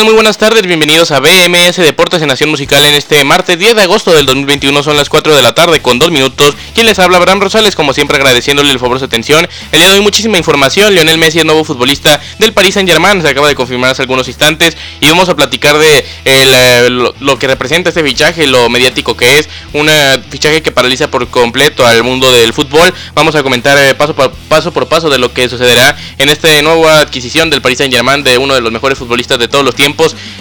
Tal? Muy buenas tardes, bienvenidos a BMS Deportes en Nación Musical en este martes 10 de agosto del 2021, son las 4 de la tarde con 2 minutos. Quien les habla, Abraham Rosales, como siempre agradeciéndole el favor de su atención. El día de hoy muchísima información, Lionel Messi es nuevo futbolista del Paris Saint Germain, se acaba de confirmar hace algunos instantes y vamos a platicar de eh, lo, que representa este fichaje, lo mediático que es, un fichaje que paraliza por completo al mundo del fútbol. Vamos a comentar eh, paso, por, paso por paso de lo que sucederá en esta nueva adquisición del Paris Saint Germain de uno de los mejores futbolistas de todos los tiempos.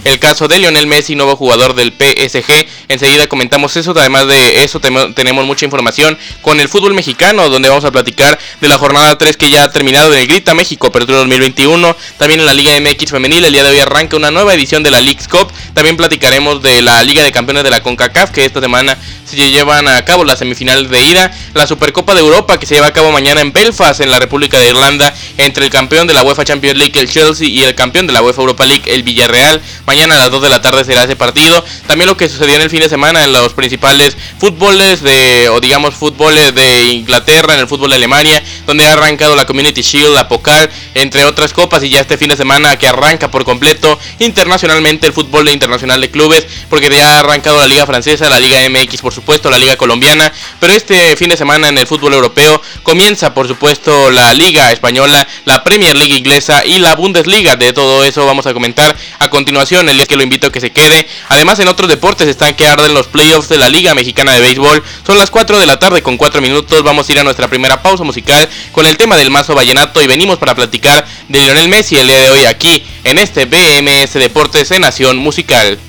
El caso de Lionel Messi, nuevo jugador del PSG. Enseguida comentamos eso. Además de eso, tenemos mucha información con el fútbol mexicano, donde vamos a platicar de la jornada 3 que ya ha terminado en el Grita México, Apertura 2021. También en la Liga MX Femenil, el día de hoy arranca una nueva edición de la League's Cup. También platicaremos de la Liga de Campeones de la CONCACAF, que esta semana se llevan a cabo las semifinales de ida. La Supercopa de Europa, que se lleva a cabo mañana en Belfast, en la República de Irlanda, entre el campeón de la UEFA Champions League, el Chelsea, y el campeón de la UEFA Europa League, el Villarreal. Mañana a las 2 de la tarde será ese partido. También lo que sucedió en el fin de semana en los principales fútboles de, o digamos, fútboles de Inglaterra, en el fútbol de Alemania, donde ha arrancado la Community Shield, la Pokal, entre otras copas. Y ya este fin de semana que arranca por completo internacionalmente el fútbol internacional de clubes, porque ya ha arrancado la Liga Francesa, la Liga MX, por supuesto, la Liga Colombiana. Pero este fin de semana en el fútbol europeo comienza, por supuesto, la Liga Española, la Premier League inglesa y la Bundesliga. De todo eso vamos a comentar a continuación, el día que lo invito a que se quede. Además, en otros deportes están que arden los playoffs de la Liga Mexicana de Béisbol. Son las 4 de la tarde con 4 minutos. Vamos a ir a nuestra primera pausa musical con el tema del mazo vallenato y venimos para platicar de Lionel Messi el día de hoy aquí en este BMS Deportes en Nación Musical.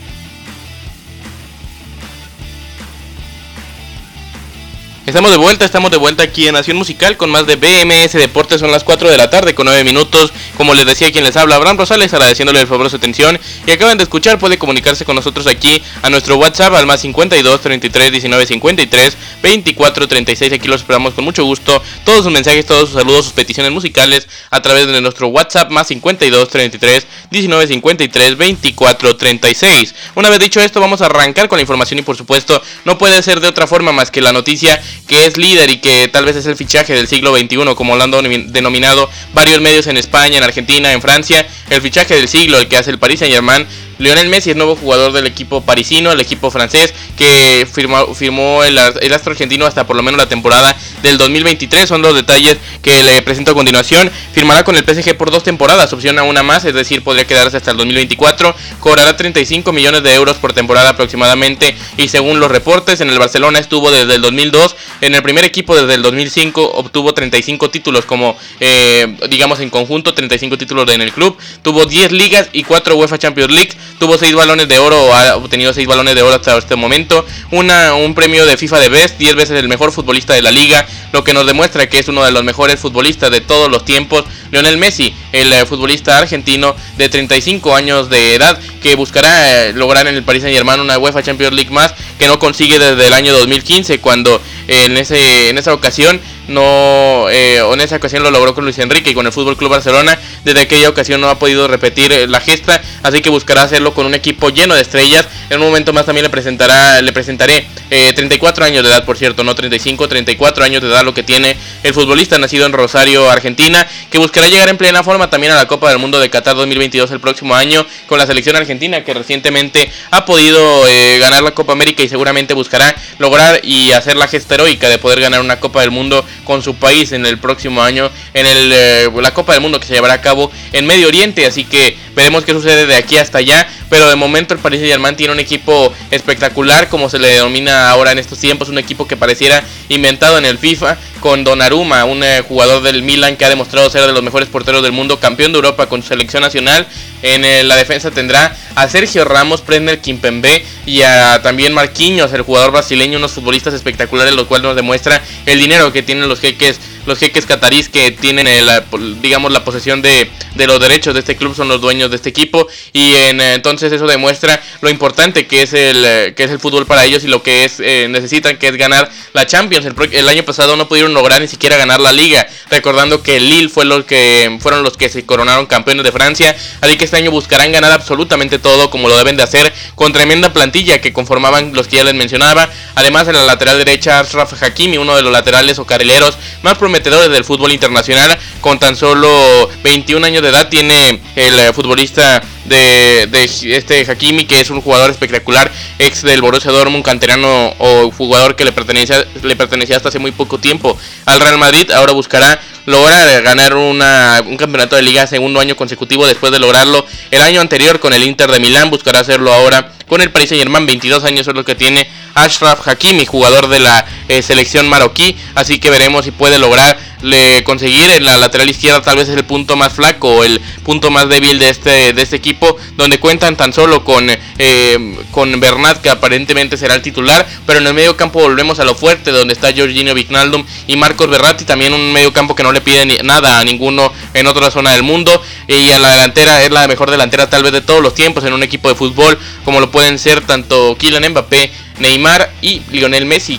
Estamos de vuelta, estamos de vuelta aquí en Nación Musical con más de BMS Deportes. Son las 4 de la tarde con 9 minutos. Como les decía quien les habla, Abraham Rosales, agradeciéndole el favor de su atención. Y acaban de escuchar, puede comunicarse con nosotros aquí a nuestro WhatsApp al más 52 33 19 53 24 36. Aquí los esperamos con mucho gusto. Todos sus mensajes, todos sus saludos, sus peticiones musicales a través de nuestro WhatsApp más 52 33 19 53 24 36. Una vez dicho esto, vamos a arrancar con la información y por supuesto no puede ser de otra forma más que la noticia que es líder y que tal vez es el fichaje del siglo XXI, como lo han denominado varios medios en España, en Argentina, en Francia, el fichaje del siglo, el que hace el Paris Saint Germain Lionel Messi es nuevo jugador del equipo parisino, el equipo francés, que firmó, firmó el, astro argentino hasta por lo menos la temporada del 2023. Son los detalles que le presento a continuación. Firmará con el PSG por dos temporadas, opción a una más, es decir, podría quedarse hasta el 2024. Cobrará 35 millones de euros por temporada aproximadamente y según los reportes, en el Barcelona estuvo desde el 2002, en el primer equipo desde el 2005 obtuvo 35 títulos como, eh, digamos, en conjunto, 35 títulos en el club. Tuvo 10 ligas y 4 UEFA Champions League tuvo 6 balones de oro, ha obtenido 6 balones de oro hasta este momento, una, un premio de FIFA de Best, 10 veces el mejor futbolista de la liga, lo que nos demuestra que es uno de los mejores futbolistas de todos los tiempos, Lionel Messi, el eh, futbolista argentino de 35 años de edad, que buscará eh, lograr en el Paris Saint Germain una UEFA Champions League más, que no consigue desde el año 2015, cuando en, ese, en esa ocasión no eh, en esa ocasión lo logró con Luis Enrique y con el Fútbol Club Barcelona. Desde aquella ocasión no ha podido repetir eh, la gesta, así que buscará hacerlo con un equipo lleno de estrellas. En un momento más también le presentará, le presentaré 34 eh, años de edad, por cierto, no 35, 34 años de edad lo que tiene el futbolista nacido en Rosario, Argentina, que buscará llegar en plena forma también a la Copa del Mundo de Qatar 2022 el próximo año con la selección argentina que recientemente ha podido ganar la Copa América y seguramente buscará lograr y hacer la gesta heroica de poder ganar una Copa del Mundo con su país en el próximo año en el, eh, la Copa del Mundo que se llevará a cabo en Medio Oriente. Así que veremos qué sucede de aquí hasta allá. Pero de momento el Paris Saint Germain tiene un equipo espectacular, como se le denomina ahora en estos tiempos, un equipo que pareciera inventado en el FIFA, con Donnarumma, un eh, jugador del Milan que ha demostrado ser de los mejores porteros del mundo, campeón de Europa con su selección nacional. En eh, la defensa tendrá a Sergio Ramos, Prender Kimpembe y a también Marquinhos, el jugador brasileño, unos futbolistas espectaculares, lo cual nos demuestra el dinero que tienen los jeques los jeques catarís que tienen la, digamos la posesión de, de, los derechos de este club son los dueños de este equipo y en, entonces eso demuestra lo importante que es el que es el fútbol para ellos y lo que es necesitan que es ganar la Champions. El, el, año pasado no pudieron lograr ni siquiera ganar la liga, recordando que Lille fue los que fueron los que se coronaron campeones de Francia, así que este año buscarán ganar absolutamente todo como lo deben de hacer con tremenda plantilla que conformaban los que ya les mencionaba. Además en la lateral derecha Ashraf Hakimi, uno de los laterales o carrileros más prometedores del fútbol internacional, con tan solo 21 años de edad tiene el eh, futbolista de, este Hakimi, que es un jugador espectacular, ex del Borussia Dortmund, canterano o jugador que le pertenecía, le pertenecía hasta hace muy poco tiempo al Real Madrid. Ahora buscará lograr ganar una, un campeonato de liga segundo año consecutivo después de lograrlo el año anterior con el Inter de Milán. Buscará hacerlo ahora con el Paris Saint Germain. 22 años es lo que tiene Ashraf Hakimi, jugador de la eh, selección marroquí. Así que veremos si puede lograr le conseguir en la lateral izquierda tal vez es el punto más flaco el punto más débil de este de este equipo donde cuentan tan solo con eh, con Bernat que aparentemente será el titular pero en el medio campo volvemos a lo fuerte donde está Jorginho Vignaldum y Marcos Berratti también un medio campo que no le pide nada a ninguno en otra zona del mundo y a la delantera es la mejor delantera tal vez de todos los tiempos en un equipo de fútbol como lo pueden ser tanto Kylian Mbappé Neymar y Lionel Messi,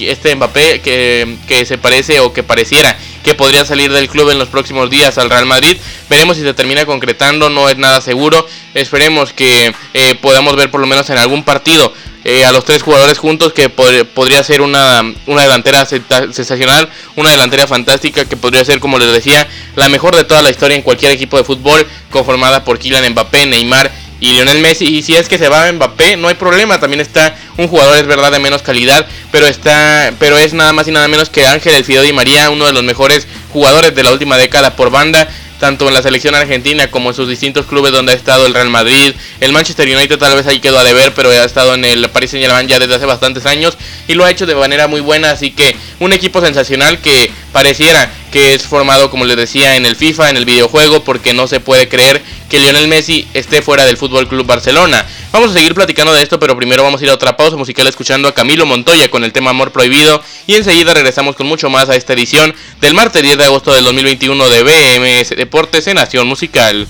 este Mbappé que, que, se parece o que pareciera que podría salir del club en los próximos días al Real Madrid. Veremos si se termina concretando, no es nada seguro. Esperemos que eh, podamos ver por lo menos en algún partido eh, a los tres jugadores juntos, que podría ser una, una delantera sensacional, una delantera fantástica, que podría ser, como les decía, la mejor de toda la historia en cualquier equipo de fútbol, conformada por Kylian Mbappé, Neymar y Lionel Messi. Y si es que se va a Mbappé, no hay problema. También está un jugador, es verdad, de menos calidad. Pero está. Pero es nada más y nada menos que Ángel El Fideo Di María, uno de los mejores jugadores de la última década por banda tanto en la selección argentina como en sus distintos clubes donde ha estado el Real Madrid. El Manchester United tal vez ahí quedó a deber, pero ha estado en el Paris Saint Germain ya desde hace bastantes años y lo ha hecho de manera muy buena, así que un equipo sensacional que pareciera que es formado, como les decía, en el FIFA, en el videojuego, porque no se puede creer que Lionel Messi esté fuera del Fútbol Club Barcelona. Vamos a seguir platicando de esto, pero primero vamos a ir a otra pausa musical escuchando a Camilo Montoya con el tema Amor Prohibido y enseguida regresamos con mucho más a esta edición del martes 10 de agosto del 2021 de BMS Deportes en Nación Musical.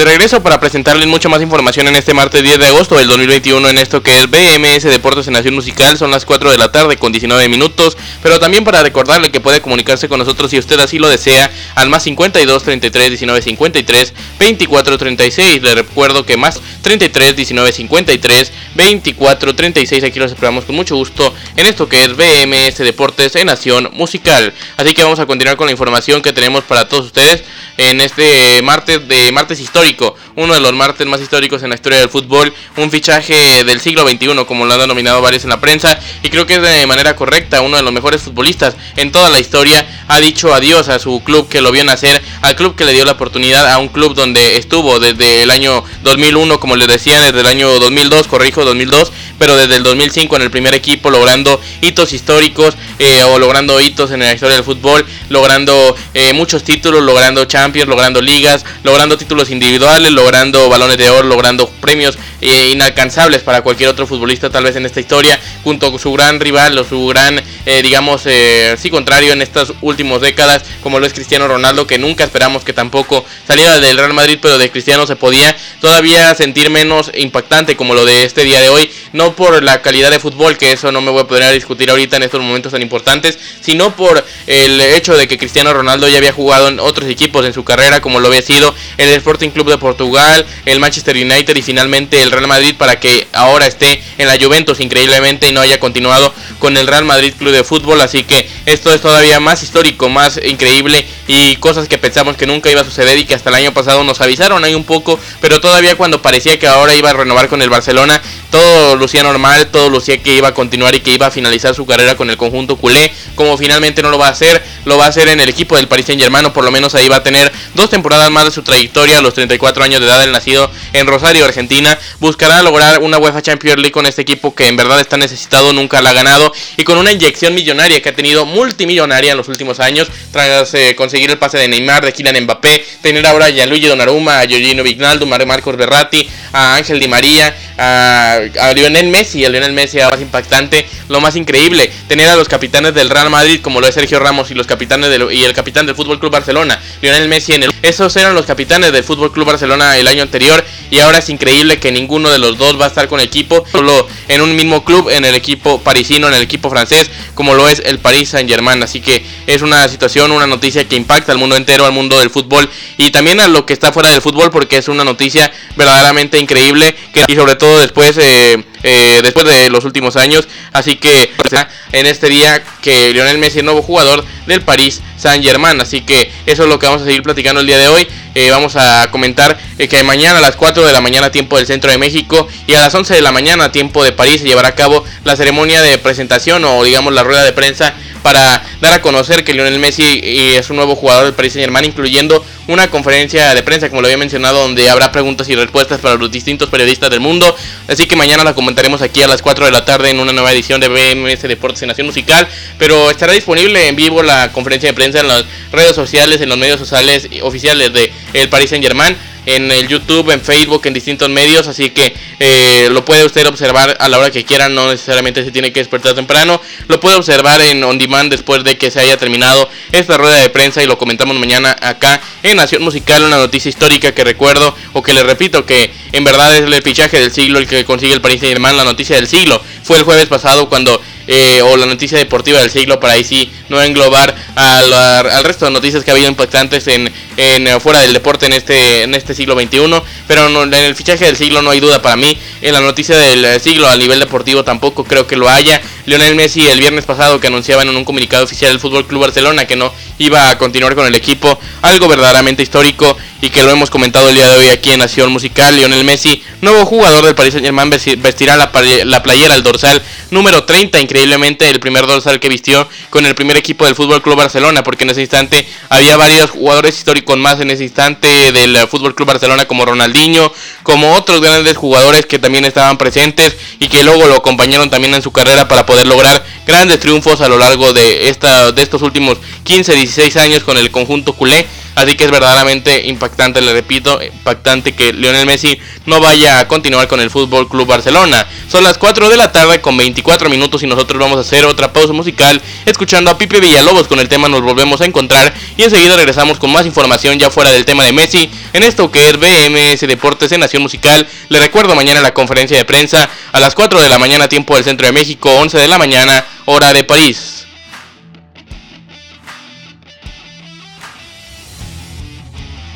De regreso para presentarles mucha más información en este martes 10 de agosto del 2021 en esto que es BMS Deportes en Nación Musical. Son las 4 de la tarde con 19 minutos. Pero también para recordarle que puede comunicarse con nosotros si usted así lo desea al más 52 33 19 53 24 36. Le recuerdo que más 33 19 53 24 36. Aquí los esperamos con mucho gusto en esto que es BMS Deportes en Nación Musical. Así que vamos a continuar con la información que tenemos para todos ustedes en este martes de martes histórico, uno de los martes más históricos en la historia del fútbol, un fichaje del siglo XXI como lo han denominado varios en la prensa y creo que es de manera correcta, uno de los mejores futbolistas en toda la historia ha dicho adiós a su club que lo vio nacer, al club que le dio la oportunidad, a un club donde estuvo desde el año 2001, como les decía, desde el año 2002, corrijo, 2002, pero desde el 2005 en el primer equipo logrando hitos históricos eh, o logrando hitos en la historia del fútbol, logrando eh, muchos títulos, logrando Champions, logrando ligas, logrando títulos individuales, logrando balones de oro, logrando premios eh, inalcanzables para cualquier otro futbolista tal vez en esta historia, junto con su gran rival o su gran, digamos, sí contrario en estas últimas décadas, como lo es Cristiano Ronaldo, que nunca esperamos que tampoco saliera del Real Madrid, pero de Cristiano se podía todavía sentir menos impactante como lo de este día de hoy, no por la calidad de fútbol, que eso no me voy a poder discutir ahorita en estos momentos tan importantes, sino por el hecho de que Cristiano Ronaldo ya había jugado en otros equipos en su carrera, como lo había sido el Sporting Club de Portugal, el Manchester United y finalmente el Real Madrid, para que ahora esté en la Juventus increíblemente y no haya continuado con el Real Madrid Club de Fútbol. Así que esto es todavía más histórico, más increíble y cosas que pensamos que nunca iba a suceder y que hasta el año pasado nos avisaron ahí un poco, pero todavía cuando parecía que ahora iba a renovar con el Barcelona, todo lucía normal, todo lucía que iba a continuar y que iba a finalizar su carrera con el conjunto culé, como finalmente no lo va a hacer, lo va a hacer en el equipo del Paris Saint Germain, o por lo menos ahí va a tener dos temporadas más de su trayectoria a los 34 años de edad, el nacido en Rosario, Argentina, buscará lograr una UEFA Champions League con este equipo que en verdad está necesitado, nunca la ha ganado y con una inyección millonaria que ha tenido multimillonaria en los últimos años tras eh, conseguir el pase de Neymar, de Kylian Mbappé, tener ahora a Gianluigi Donnarumma, a Giorgino Vignaldo, a Marcos Berratti, a Ángel Di María, a, Lionel Messi, a Lionel Messi más impactante, lo más increíble, tener a los capitanes del Real Madrid como lo es Sergio Ramos y los capitanes del, y el capitán del Fútbol Club Barcelona, Lionel Messi en el esos eran los capitanes del Fútbol Club Barcelona el año anterior y ahora es increíble que ninguno de los dos va a estar con el equipo, solo en un mismo club, en el equipo parisino, en el equipo francés, como lo es el Paris Saint-Germain, así que es una situación, una noticia que impacta al mundo entero, al mundo del fútbol y también a lo que está fuera del fútbol porque es una noticia verdaderamente increíble que, y sobre todo después eh, eh, después de los últimos años. Así que en este día que Lionel Messi es nuevo jugador del París Saint Germain. Así que eso es lo que vamos a seguir platicando el día de hoy. Eh, vamos a comentar que mañana a las 4 de la mañana tiempo del centro de México y a las 11 de la mañana tiempo de París se llevará a cabo la ceremonia de presentación o digamos la rueda de prensa para dar a conocer que Lionel Messi es un nuevo jugador del Paris Saint Germain, incluyendo una conferencia de prensa, como lo había mencionado, donde habrá preguntas y respuestas para los distintos periodistas del mundo. Así que mañana la comentaremos aquí a las 4 de la tarde en una nueva edición de BMS Deportes y Nación Musical. Pero estará disponible en vivo la conferencia de prensa en las redes sociales, en los medios sociales oficiales de el Paris Saint Germain en el YouTube, en Facebook, en distintos medios, así que eh, lo puede usted observar a la hora que quiera, no necesariamente se tiene que despertar temprano, lo puede observar en on demand después de que se haya terminado esta rueda de prensa y lo comentamos mañana acá en Nación Musical, una noticia histórica que recuerdo o que le repito que en verdad es el fichaje del siglo el que consigue el Paris Saint Germain, la noticia del siglo, fue el jueves pasado cuando eh, o la noticia deportiva del siglo para ahí sí no englobar al, al resto de noticias que ha habido impactantes en, en eh, fuera del deporte en este en este siglo XXI pero en el fichaje del siglo no hay duda para mí. En la noticia del siglo a nivel deportivo tampoco creo que lo haya Lionel Messi el viernes pasado que anunciaban en un comunicado oficial del Fútbol Club Barcelona que no iba a continuar con el equipo algo verdaderamente histórico y que lo hemos comentado el día de hoy aquí en Nación Musical. Lionel Messi nuevo jugador del Paris Saint Germain vestirá la, la playera el dorsal número 30 increíble increíblemente el primer dorsal que vistió con el primer equipo del Fútbol Club Barcelona, porque en ese instante había varios jugadores históricos más en ese instante del Fútbol Club Barcelona, como Ronaldinho, como otros grandes jugadores que también estaban presentes y que luego lo acompañaron también en su carrera para poder lograr grandes triunfos a lo largo de, esta, de estos últimos 15, 16 años con el conjunto culé. Así que es verdaderamente impactante, le repito, impactante que Lionel Messi no vaya a continuar con el Fútbol Club Barcelona. Son las 4 de la tarde con 24 minutos y nosotros vamos a hacer otra pausa musical escuchando a Pipe Villalobos con el tema Nos volvemos a encontrar y enseguida regresamos con más información ya fuera del tema de Messi en esto que es BMS Deportes en Nación Musical. Le recuerdo mañana la conferencia de prensa a las 4 de la mañana tiempo del Centro de México, 11 de la mañana hora de París.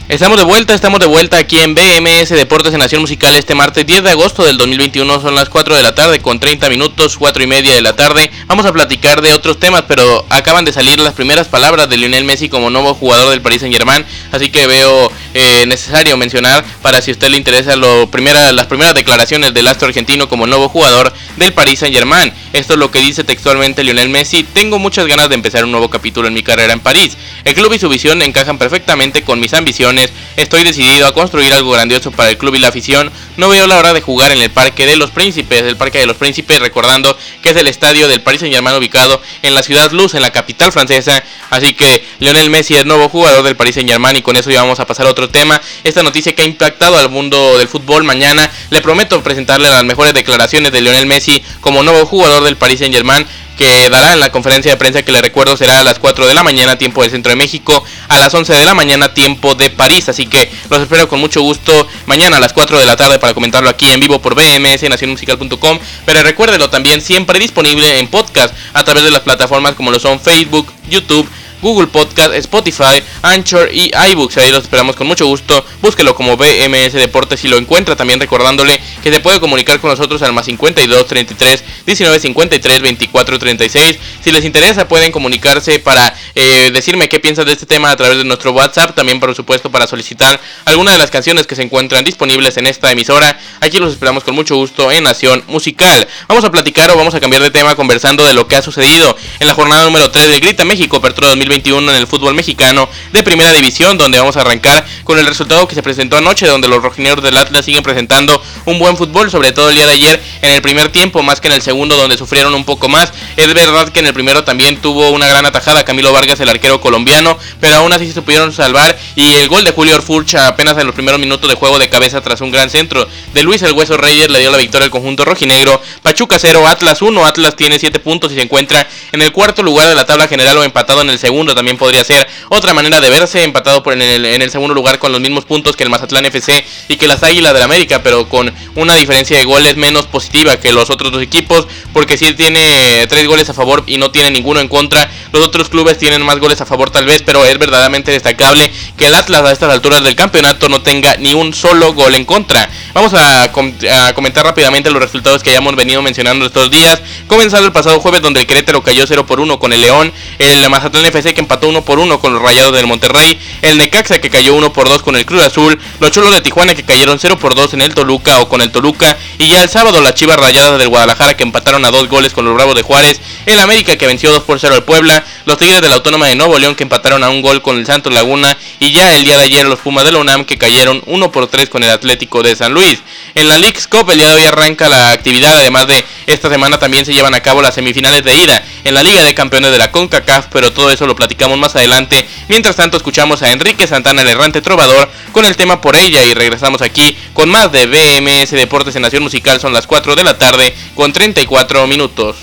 Estamos de vuelta, estamos de vuelta aquí en BMS Deportes en Nación Musical este martes 10 de agosto del 2021, son las 4 de la tarde con 30 minutos, 4 y media de la tarde. Vamos a platicar de otros temas, pero acaban de salir las primeras palabras de Lionel Messi como nuevo jugador del Paris Saint Germain, así que veo eh, necesario mencionar para si a usted le interesa lo primera, las primeras declaraciones del astro argentino como nuevo jugador del Paris Saint Germain. Esto es lo que dice textualmente Lionel Messi, tengo muchas ganas de empezar un nuevo capítulo en mi carrera en París. El club y su visión encajan perfectamente con mis ambiciones estoy decidido a construir algo grandioso para el club y la afición. No veo la hora de jugar en el Parque de los Príncipes, el Parque de los Príncipes, recordando que es el estadio del Paris Saint Germain ubicado en la ciudad Luz, en la capital francesa. Así que Lionel Messi es nuevo jugador del Paris Saint Germain y con eso ya vamos a pasar a otro tema. Esta noticia que ha impactado al mundo del fútbol mañana. Le prometo presentarle las mejores declaraciones de Lionel Messi como nuevo jugador del Paris Saint Germain que dará en la conferencia de prensa que le recuerdo será a las 4 de la mañana tiempo del centro de México, a las 11 de la mañana tiempo de París, así que los espero con mucho gusto mañana a las 4 de la tarde para comentarlo aquí en vivo por BMS nacionmusical.com, pero recuérdelo también siempre disponible en podcast a través de las plataformas como lo son Facebook, YouTube, Google Podcast, Spotify, Anchor y iBooks. Ahí los esperamos con mucho gusto. Búsquelo como BMS Deportes si lo encuentra. También recordándole que se puede comunicar con nosotros al más 52 33 19 53 24 36. Si les interesa, pueden comunicarse para eh, decirme qué piensan de este tema a través de nuestro WhatsApp. También, por supuesto, para solicitar alguna de las canciones que se encuentran disponibles en esta emisora. Aquí los esperamos con mucho gusto en Nación Musical. Vamos a platicar o vamos a cambiar de tema conversando de lo que ha sucedido en la jornada número 3 de Grita México Apertura 2020 2021 en el fútbol mexicano de primera división, donde vamos a arrancar con el resultado que se presentó anoche, donde los rojineros del Atlas siguen presentando un buen fútbol, sobre todo el día de ayer en el primer tiempo, más que en el segundo, donde sufrieron un poco más. Es verdad que en el primero también tuvo una gran atajada Camilo Vargas, el arquero colombiano, pero aún así se pudieron salvar. Y el gol de Julio Orfurcha apenas en los primeros minutos de juego de cabeza tras un gran centro de Luis el Hueso Reyes le dio la victoria al conjunto rojinegro. Pachuca 0, Atlas 1. Atlas tiene 7 puntos y se encuentra en el cuarto lugar de la tabla general o empatado en el segundo. También podría ser otra manera de verse, empatado por en, el, segundo lugar con los mismos puntos que el Mazatlán FC y que las Águilas del América, pero con una diferencia de goles menos positiva que los otros dos equipos, porque si tiene 3 goles a favor y no tiene ninguno en contra. Los otros clubes tienen más goles a favor tal vez, pero es verdaderamente destacable que el Atlas a estas alturas del campeonato no tenga ni un solo gol en contra. Vamos a, comentar rápidamente los resultados que hayamos venido mencionando estos días. Comenzando el pasado jueves donde el Querétaro cayó 0 por 1 con el León, el Mazatlán FC que empató 1 por 1 con los Rayados del Monterrey, el Necaxa que cayó 1 por 2 con el Cruz Azul, los Cholos de Tijuana que cayeron 0 por 2 en el Toluca o con el Toluca y ya el sábado las Chivas Rayadas del Guadalajara que empataron a dos goles con los Bravos de Juárez, el América que venció 2 por 0 al Puebla, los Tigres de la Autónoma de Nuevo León que empataron a un gol con el Santos Laguna y ya el día de ayer los Pumas de la UNAM que cayeron 1 por 3 con el Atlético de San Luis. En la League's Cup el día de hoy arranca la actividad, además de esta semana también se llevan a cabo las semifinales de ida en la Liga de Campeones de la CONCACAF, pero todo eso lo platicamos más adelante. Mientras tanto escuchamos a Enrique Santana, el errante trovador, con el tema por ella y regresamos aquí con más de BMS Deportes en Nación Musical. Son las 4 de la tarde con 34 minutos.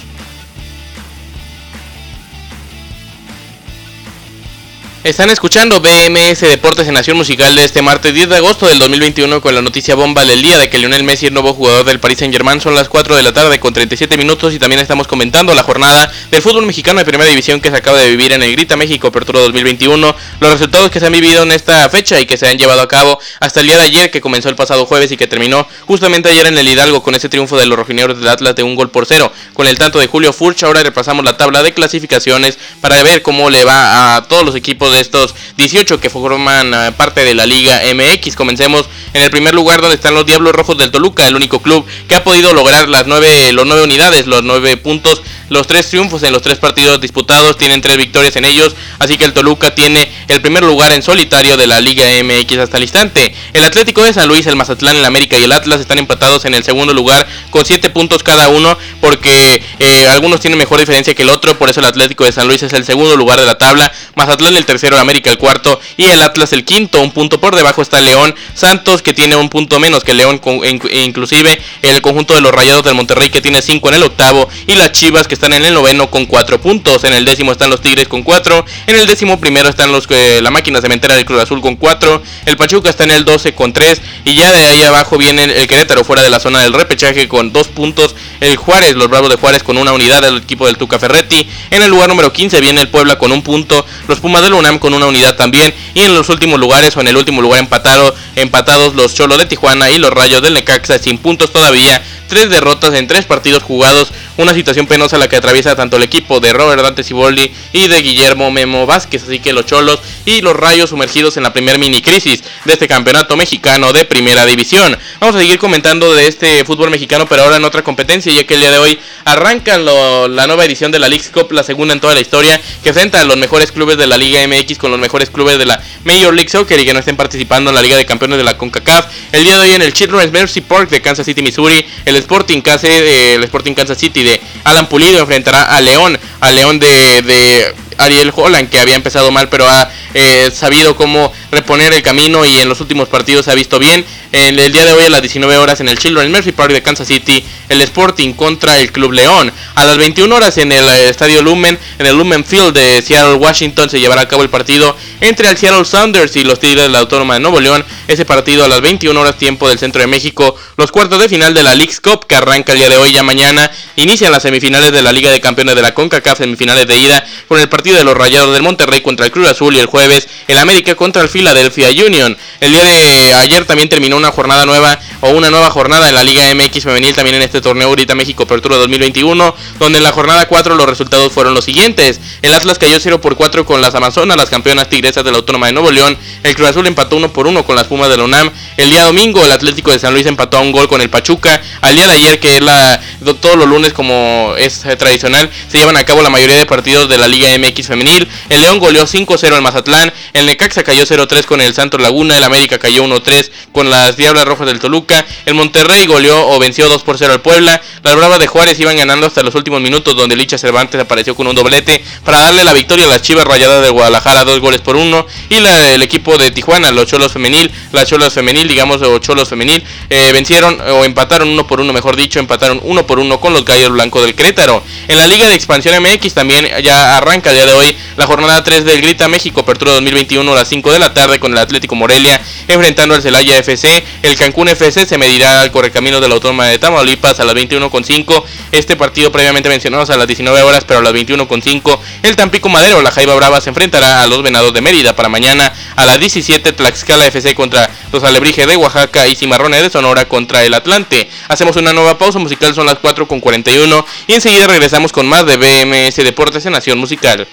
Están escuchando BMS Deportes en Nación Musical de este martes 10 de agosto del 2021 con la noticia bomba del día de que Lionel Messi es nuevo jugador del Paris Saint Germain. Son las 4 de la tarde con 37 minutos y también estamos comentando la jornada del fútbol mexicano de primera división que se acaba de vivir en el Grita México Apertura 2021. Los resultados que se han vivido en esta fecha y que se han llevado a cabo hasta el día de ayer que comenzó el pasado jueves y que terminó justamente ayer en el Hidalgo con ese triunfo de los rojinegros del Atlas de un gol por cero con el tanto de Julio Furch. Ahora repasamos la tabla de clasificaciones para ver cómo le va a todos los equipos de estos 18 que forman eh, parte de la Liga MX. Comencemos en el primer lugar donde están los Diablos Rojos del Toluca, el único club que ha podido lograr las nueve, los nueve unidades, los nueve puntos, los tres triunfos en los tres partidos disputados, tienen tres victorias en ellos, así que el Toluca tiene el primer lugar en solitario de la Liga MX hasta el instante. El Atlético de San Luis, el Mazatlán, el América y el Atlas están empatados en el segundo lugar con siete puntos cada uno, porque eh, algunos tienen mejor diferencia que el otro, por eso el Atlético de San Luis es el segundo lugar de la tabla, Mazatlán el tercero, el América el cuarto y el Atlas el quinto, un punto por debajo está León, Santos que tiene un punto menos que León, e inclusive el conjunto de los Rayados del Monterrey que tiene cinco en el octavo y las Chivas que están en el noveno con cuatro puntos, en el décimo están los Tigres con cuatro, en el décimo primero están los eh, la máquina cementera del Cruz Azul con cuatro, el Pachuca está en el 12 con tres y ya de ahí abajo viene el Querétaro fuera de la zona del repechaje con dos puntos, el Juárez, los Bravos de Juárez con una unidad, el equipo del Tuca Ferretti, en el lugar número 15 viene el Puebla con un punto, los Pumas del UNAM con una unidad también y en los últimos lugares o en el último lugar empatado, empatados los Cholos de Tijuana y los Rayos del Necaxa sin puntos todavía tres derrotas en tres partidos jugados, una situación penosa la que atraviesa tanto el equipo de Robert Dante Ciboldi y de Guillermo Memo Vázquez, así que los Cholos y los Rayos sumergidos en la primer mini crisis de este campeonato mexicano de primera división. Vamos a seguir comentando de este fútbol mexicano, pero ahora en otra competencia, ya que el día de hoy arranca la nueva edición de la League Cup, la segunda en toda la historia, que enfrenta a los mejores clubes de la Liga MX con los mejores clubes de la Major League Soccer y que no estén participando en la Liga de Campeones de la CONCACAF. El día de hoy en el Children's Mercy Park de Kansas City, Missouri, el Sporting, Kansas, eh, el Sporting Kansas City de Alan Pulido enfrentará a León, a León de, de Ariel Holland, que había empezado mal, pero ha eh, sabido cómo reponer el camino y en los últimos partidos se ha visto bien. En el día de hoy a las 19 horas en el Children's Mercy Park de Kansas City, el Sporting contra el Club León. A las 21 horas en el eh, Estadio Lumen, en el Lumen Field de Seattle, Washington, se llevará a cabo el partido entre el Seattle Sounders y los Tigres de la Autónoma de Nuevo León. Ese partido a las 21 horas tiempo del centro de México. Los cuartos de final de la League's Cup que arranca el día de hoy ya mañana. Inician las semifinales de la Liga de Campeones de la CONCACAF, semifinales de ida con el partido de los Rayados del Monterrey contra el Cruz Azul y el jueves el América contra el Philadelphia Union. El día de ayer también terminó una jornada nueva o una nueva jornada en la Liga MX femenil también en este torneo ahorita México Apertura 2021, donde en la jornada 4 los resultados fueron los siguientes. El Atlas cayó 0 por 4 con las Amazonas, las campeonas tigresas de la Autónoma de Nuevo León. El Cruz Azul empató 1 por 1 con las Pumas de la UNAM. El día domingo el Atlético de San Luis empató a un gol con el Pachuca. Al día de ayer, que es la todos los lunes como es tradicional, se llevan a cabo la mayoría de partidos de la Liga MX femenil. El León goleó 5-0 al Mazatlán, el Necaxa cayó 0-3 con el Santos Laguna, el América cayó 1-3 con las Diablas Rojas del Toluca, el Monterrey goleó o venció 2 por 0 al Puebla, las Bravas de Juárez iban ganando hasta los últimos minutos donde Licha Cervantes apareció con un doblete para darle la victoria a las Chivas Rayadas de Guadalajara, dos goles por uno, y el equipo de Tijuana, los Cholos Femenil, las Cholos Femenil, digamos, o Cholos Femenil, eh, vencieron o empataron uno por uno, mejor dicho, empataron uno por uno con los Gallos Blancos del Querétaro. En la Liga de Expansión MX también ya arranca el día de hoy la jornada 3 del Grita México, apertura 2021 a las 5 de la tarde con el Atlético Morelia enfrentando al Celaya FC. El Cancún FC se medirá al correcamino de la Autónoma de Tamaulipas a las 21.5. Este partido previamente mencionado a las 19 horas, pero a las 21.5 el Tampico Madero, la Jaiba Brava se enfrentará a los Venados de Mérida para mañana a las 17 Tlaxcala FC contra los Alebrije de Oaxaca y Cimarrones de Sonora contra el Atlante. Hacemos una nueva pausa musical, son las 4 con 41 y enseguida regresamos con más de BMS Deportes en Nación Musical.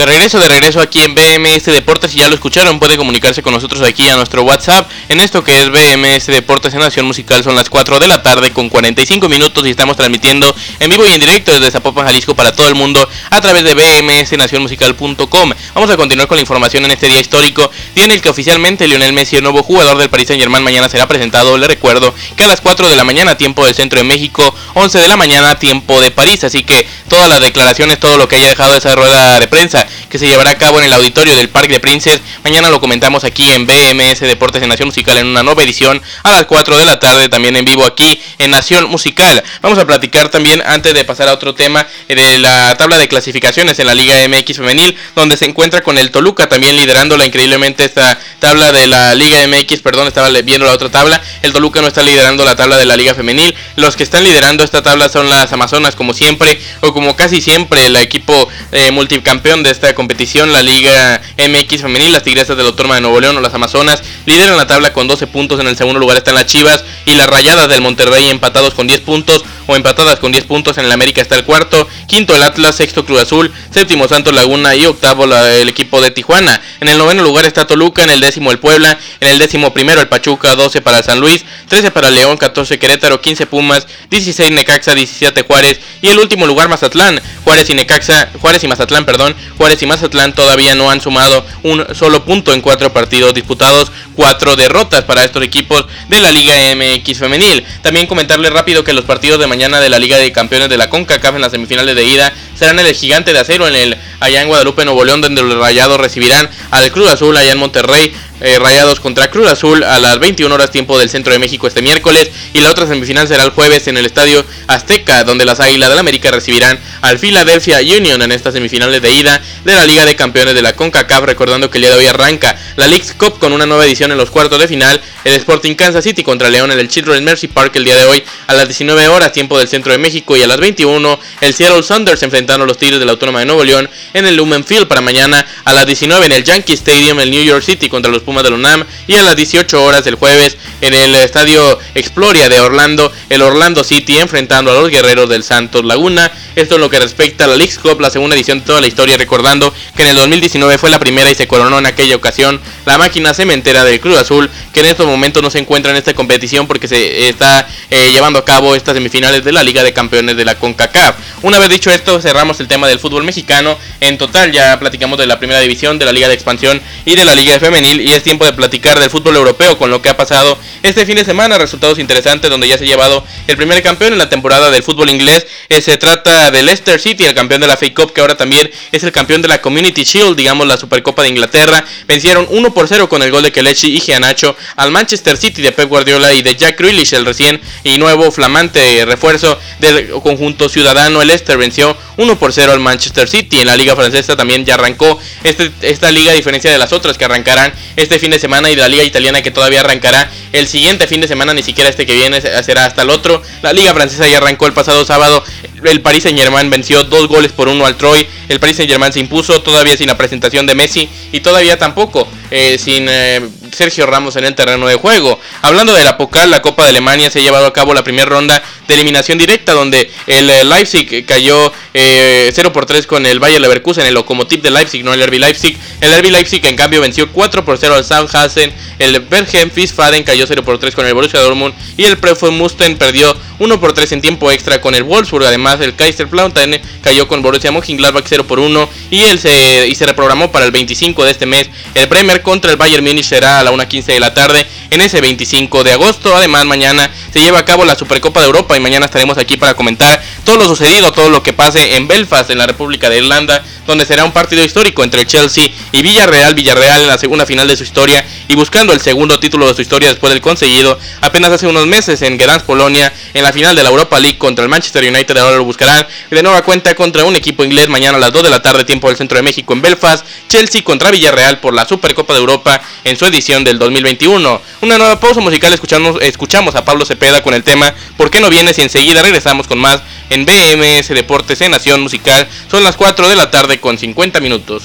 De regreso, de regreso aquí en BMS Deportes, si ya lo escucharon, puede comunicarse con nosotros aquí a nuestro WhatsApp. En esto que es BMS Deportes en Nación Musical son las 4 de la tarde con 45 minutos y estamos transmitiendo en vivo y en directo desde Zapopan, Jalisco para todo el mundo a través de bmsnacionmusical.com. Vamos a continuar con la información en este día histórico, día en el que oficialmente Lionel Messi, el nuevo jugador del Paris Saint Germain, mañana será presentado. Le recuerdo que a las 4 de la mañana, tiempo del centro de México, 11 de la mañana, tiempo de París. Así que todas las declaraciones, todo lo que haya dejado esa rueda de prensa que se llevará a cabo en el auditorio del Parque de Princes. Mañana lo comentamos aquí en BMS Deportes en Nación Musical en una nueva edición a las 4 de la tarde, también en vivo aquí en Nación Musical. Vamos a platicar también, antes de pasar a otro tema, de la tabla de clasificaciones en la Liga MX Femenil, donde se encuentra con el Toluca también liderándola increíblemente esta tabla de la Liga MX, perdón, estaba viendo la otra tabla. El Toluca no está liderando la tabla de la Liga Femenil. Los que están liderando esta tabla son las Amazonas, como siempre, o como casi siempre, el equipo eh, multicampeón de esta competición, la Liga MX femenil, las Tigresas del Autónoma de Nuevo León o las Amazonas lideran la tabla con 12 puntos, en el segundo lugar están las Chivas y las Rayadas del Monterrey empatados con 10 puntos o empatadas con 10 puntos, en el América está el cuarto, quinto el Atlas, sexto Cruz Azul, séptimo Santos Laguna y octavo el equipo de Tijuana. En el noveno lugar está Toluca, en el décimo el Puebla, en el décimo primero el Pachuca, 12 para San Luis, 13 para León, 14 Querétaro, 15 Pumas, 16 Necaxa, 17 Juárez y el último lugar Mazatlán, Juárez y Necaxa, Juárez y Mazatlán, perdón, Juárez y Mazatlán todavía no han sumado un solo punto en cuatro partidos disputados, cuatro derrotas para estos equipos de la Liga MX femenil. También comentarles rápido que los partidos de mañana de la Liga de Campeones de la CONCACAF en las semifinales de ida serán el Gigante de Acero en el allá en Guadalupe, Nuevo León, donde los Rayados recibirán al Cruz Azul allá en Monterrey. Eh, Rayados contra Cruz Azul a las 21 horas tiempo del centro de México este miércoles. Y la otra semifinal será el jueves en el Estadio Azteca donde las Águilas del América recibirán al Philadelphia Union en estas semifinales de ida de la Liga de Campeones de la CONCACAF recordando que el día de hoy arranca la League's Cup con una nueva edición en los cuartos de final. El Sporting Kansas City contra León en el Children's Mercy Park el día de hoy a las 19 horas tiempo del centro de México. Y a las 21 el Seattle Saunders enfrentando a los Tigres de la Autónoma de Nuevo León en el Lumen Field para mañana a las 19 en el Yankee Stadium el New York City contra los Pumas de la UNAM y a las 18 horas del jueves en el Estadio Exploria de Orlando, el Orlando City enfrentando a los Guerreros del Santos Laguna. Esto es lo que respecta a la League Cup, la segunda edición de toda la historia, recordando que en el 2019 fue la primera y se coronó en aquella ocasión la máquina cementera del Cruz Azul, que en estos momentos no se encuentra en esta competición porque se está eh, llevando a cabo estas semifinales de la Liga de Campeones de la CONCACAF. Una vez dicho esto, cerramos el tema del fútbol mexicano. En total ya platicamos de la primera división, de la Liga de Expansión y de la Liga de Femenil y tiempo de platicar del fútbol europeo con lo que ha pasado este fin de semana. Resultados interesantes donde ya se ha llevado el primer campeón en la temporada del fútbol inglés. Eh, se trata de Leicester City, el campeón de la FA Cup, que ahora también es el campeón de la Community Shield, digamos la Supercopa de Inglaterra. Vencieron 1 por 0 con el gol de Kelechi y Gianacho al Manchester City de Pep Guardiola y de Jack Grealish, el recién y nuevo flamante refuerzo del conjunto ciudadano. El Leicester venció 1 por 0 al Manchester City. En la liga francesa también ya arrancó este, esta liga a diferencia de las otras que arrancarán este este fin de semana y de la liga italiana que todavía arrancará el siguiente fin de semana, ni siquiera este que viene será hasta el otro. La liga francesa ya arrancó el pasado sábado. El Paris Saint Germain venció dos goles por uno al Troy. El Paris Saint Germain se impuso todavía sin la presentación de Messi y todavía tampoco eh, sin eh, Sergio Ramos en el terreno de juego. Hablando de la Pokal, la Copa de Alemania se ha llevado a cabo la primera ronda de eliminación directa donde el eh, Leipzig cayó 0 por 3 con el Bayer Leverkusen, el Lokomotiv de Leipzig, no el RB Leipzig. El RB Leipzig en cambio venció 4 por 0 al Sandhausen. El Bergen Fischfaden cayó 0 por 3 con el Borussia Dortmund y el Prefo Musten perdió 1 por 3 en tiempo extra con el Wolfsburg. Además, el Kaiserslautern cayó con Borussia Mönchengladbach 0 por 1 y, él se, y se reprogramó para el 25 de este mes. El Bremer contra el Bayern Munich será a la 1.15 de la tarde en ese 25 de agosto. Además, mañana se lleva a cabo la Supercopa de Europa y mañana estaremos aquí para comentar todo lo sucedido, todo lo que pase en Belfast, en la República de Irlanda, donde será un partido histórico entre Chelsea y Villarreal. Villarreal en la segunda final de su historia y buscando el segundo título de su historia después del conseguido apenas hace unos meses en Gdansk, Polonia, en la final de la Europa League contra el Manchester United. Ahora lo buscarán de nueva cuenta contra un equipo inglés mañana a las 2 de la tarde, tiempo del centro de México en Belfast. Chelsea contra Villarreal por la Supercopa de Europa en su edición del 2021. Una nueva pausa musical, escuchamos, escuchamos a Pablo Cepeda con el tema ¿Por qué no vienes? Y enseguida regresamos con más en BMS Deportes en Nación Musical. Son las 4 de la tarde con 50 minutos.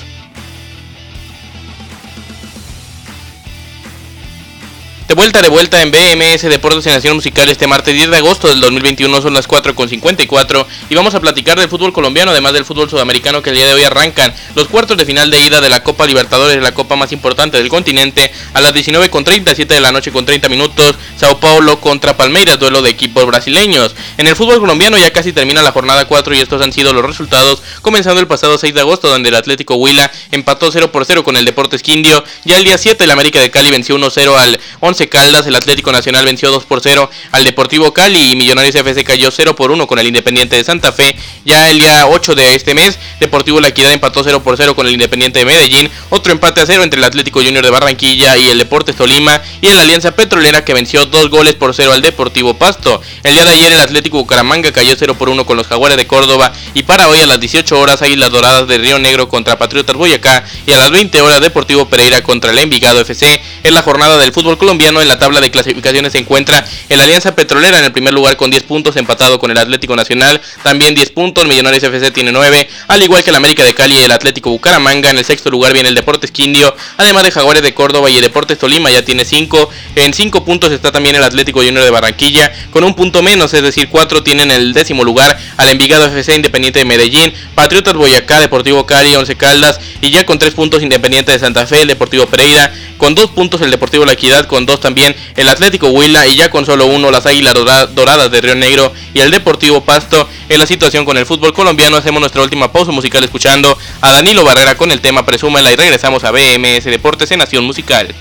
De vuelta, de vuelta en BMS Deportes y Nación Musical este martes 10 de agosto del 2021 son las 4.54 y vamos a platicar del fútbol colombiano además del fútbol sudamericano que el día de hoy arrancan los cuartos de final de ida de la Copa Libertadores, la copa más importante del continente a las 19.30, 7 de la noche con 30 minutos, Sao Paulo contra Palmeiras, duelo de equipos brasileños. En el fútbol colombiano ya casi termina la jornada 4 y estos han sido los resultados comenzando el pasado 6 de agosto donde el Atlético Huila empató 0 por 0 con el Deportes Quindio, ya el día 7 el América de Cali venció 1-0 al 11 Caldas, el Atlético Nacional venció 2 por 0 al Deportivo Cali y Millonarios FC cayó 0 por 1 con el Independiente de Santa Fe. Ya el día 8 de este mes, Deportivo La Equidad empató 0 por 0 con el Independiente de Medellín. Otro empate a 0 entre el Atlético Junior de Barranquilla y el Deportes Tolima. Y en la Alianza Petrolera que venció 2 goles por 0 al Deportivo Pasto. El día de ayer el Atlético Bucaramanga cayó 0 por 1 con los Jaguares de Córdoba. Y para hoy a las 18 horas Águilas Doradas de Río Negro contra Patriotas Boyacá. Y a las 20 horas Deportivo Pereira contra el Envigado FC. En la jornada del fútbol colombiano en la tabla de clasificaciones se encuentra el Alianza Petrolera en el primer lugar con 10 puntos, empatado con el Atlético Nacional, también 10 puntos, Millonarios FC tiene 9, al igual que el América de Cali y el Atlético Bucaramanga, en el sexto lugar viene el Deportes Quindio, además de Jaguares de Córdoba y el Deportes Tolima ya tiene 5, en 5 puntos está también el Atlético Junior de Barranquilla, con un punto menos, es decir, 4 tienen el décimo lugar al Envigado FC Independiente de Medellín, Patriotas Boyacá, Deportivo Cali, 11 Caldas y ya con 3 puntos Independiente de Santa Fe, el Deportivo Pereira, con 2 puntos el Deportivo La Equidad, con 2 también el Atlético Huila y ya con solo uno las Águilas Doradas de Río Negro y el Deportivo Pasto. En la situación con el fútbol colombiano hacemos nuestra última pausa musical escuchando a Danilo Barrera con el tema Presúmela y regresamos a BMS Deportes en Nación Musical.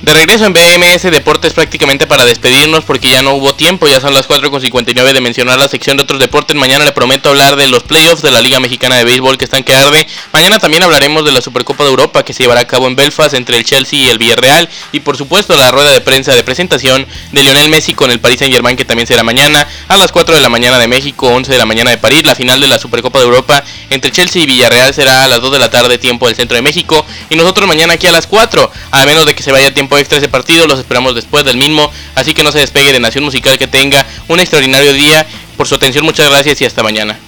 De regreso en BMS Deportes prácticamente para despedirnos porque ya no hubo tiempo, ya son las 4.59 de mencionar la sección de otros deportes. Mañana le prometo hablar de los playoffs de la Liga Mexicana de Béisbol que están que arde. Mañana también hablaremos de la Supercopa de Europa que se llevará a cabo en Belfast entre el Chelsea y el Villarreal. Y por supuesto la rueda de prensa de presentación de Lionel Messi con el Paris Saint Germain que también será mañana a las 4 de la mañana de México, 11 de la mañana de París. La final de la Supercopa de Europa entre Chelsea y Villarreal será a las 2 de la tarde tiempo del centro de México. Y nosotros mañana aquí a las 4, a menos de que se vaya extra ese partido. Los esperamos después del mismo. Así que no se despegue de Nación Musical. Que tenga un extraordinario día. Por su atención, muchas gracias y hasta mañana.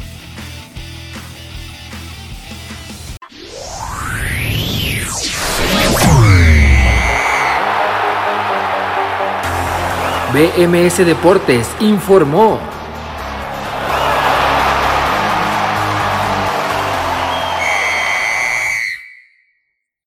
BMS Deportes informó.